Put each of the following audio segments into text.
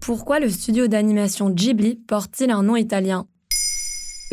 Pourquoi le studio d'animation Ghibli porte-t-il un nom italien?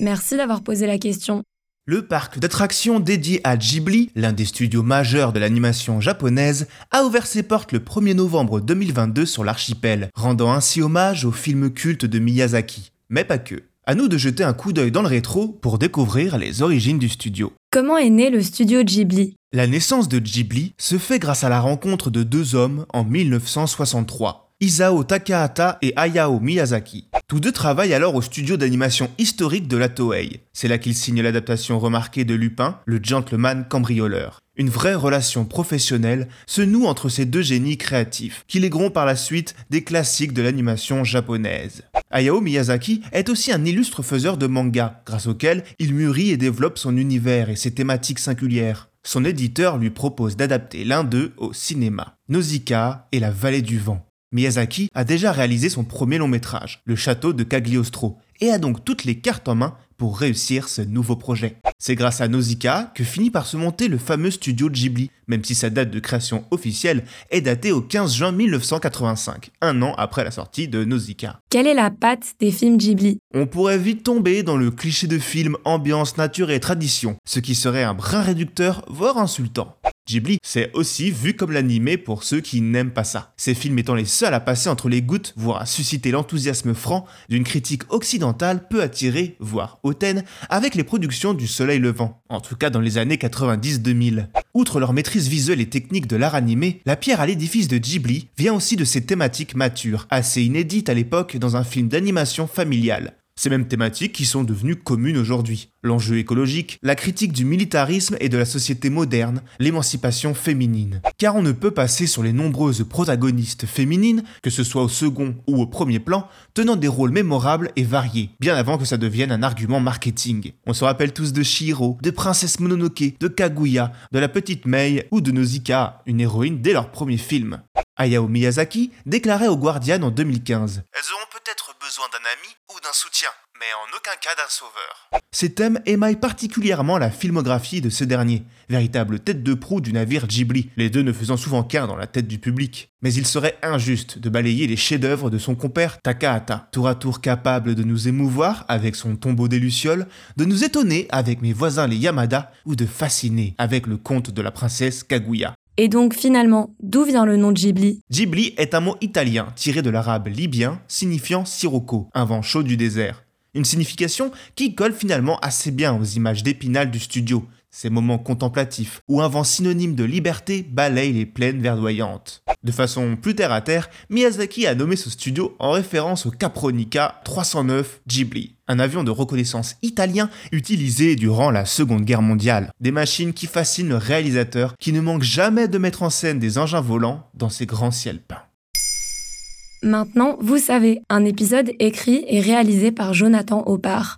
Merci d'avoir posé la question. Le parc d'attractions dédié à Ghibli, l'un des studios majeurs de l'animation japonaise, a ouvert ses portes le 1er novembre 2022 sur l'archipel, rendant ainsi hommage au film culte de Miyazaki. Mais pas que. À nous de jeter un coup d'œil dans le rétro pour découvrir les origines du studio. Comment est né le studio Ghibli? La naissance de Ghibli se fait grâce à la rencontre de deux hommes en 1963. Isao Takahata et Hayao Miyazaki. Tous deux travaillent alors au studio d'animation historique de la Toei. C'est là qu'ils signent l'adaptation remarquée de Lupin, le gentleman cambrioleur. Une vraie relation professionnelle se noue entre ces deux génies créatifs, qui légueront par la suite des classiques de l'animation japonaise. Hayao Miyazaki est aussi un illustre faiseur de manga, grâce auquel il mûrit et développe son univers et ses thématiques singulières. Son éditeur lui propose d'adapter l'un d'eux au cinéma, Nausicaa et la vallée du vent. Miyazaki a déjà réalisé son premier long métrage, Le château de Cagliostro, et a donc toutes les cartes en main pour réussir ce nouveau projet. C'est grâce à Nausicaa que finit par se monter le fameux studio Ghibli, même si sa date de création officielle est datée au 15 juin 1985, un an après la sortie de Nausicaa. Quelle est la patte des films Ghibli? On pourrait vite tomber dans le cliché de film ambiance, nature et tradition, ce qui serait un brin réducteur, voire insultant. Ghibli, c'est aussi vu comme l'animé pour ceux qui n'aiment pas ça. Ces films étant les seuls à passer entre les gouttes, voire à susciter l'enthousiasme franc d'une critique occidentale peu attirée, voire hautaine, avec les productions du Soleil Levant, en tout cas dans les années 90-2000. Outre leur maîtrise visuelle et technique de l'art animé, la pierre à l'édifice de Ghibli vient aussi de ses thématiques matures, assez inédites à l'époque dans un film d'animation familiale. Ces mêmes thématiques qui sont devenues communes aujourd'hui. L'enjeu écologique, la critique du militarisme et de la société moderne, l'émancipation féminine. Car on ne peut passer sur les nombreuses protagonistes féminines, que ce soit au second ou au premier plan, tenant des rôles mémorables et variés, bien avant que ça devienne un argument marketing. On se rappelle tous de Shiro, de Princesse Mononoke, de Kaguya, de la petite Mei ou de Nausicaa, une héroïne dès leur premier film. Hayao Miyazaki déclarait au Guardian en 2015 Elles auront peut-être besoin d'un ami ou d'un soutien, mais en aucun cas d'un sauveur. Ces thèmes émaillent particulièrement la filmographie de ce dernier, véritable tête de proue du navire Ghibli, les deux ne faisant souvent qu'un dans la tête du public. Mais il serait injuste de balayer les chefs-d'œuvre de son compère Takahata, tour à tour capable de nous émouvoir avec son tombeau des Lucioles, de nous étonner avec mes voisins les Yamada ou de fasciner avec le conte de la princesse Kaguya. Et donc finalement, d'où vient le nom de Ghibli? Ghibli est un mot italien tiré de l'arabe libyen signifiant sirocco, un vent chaud du désert. Une signification qui colle finalement assez bien aux images d'épinal du studio, ces moments contemplatifs où un vent synonyme de liberté balaye les plaines verdoyantes. De façon plus terre à terre, Miyazaki a nommé ce studio en référence au Capronica 309 Ghibli, un avion de reconnaissance italien utilisé durant la Seconde Guerre mondiale. Des machines qui fascinent le réalisateur qui ne manque jamais de mettre en scène des engins volants dans ses grands ciels peints. Maintenant, vous savez, un épisode écrit et réalisé par Jonathan Opar.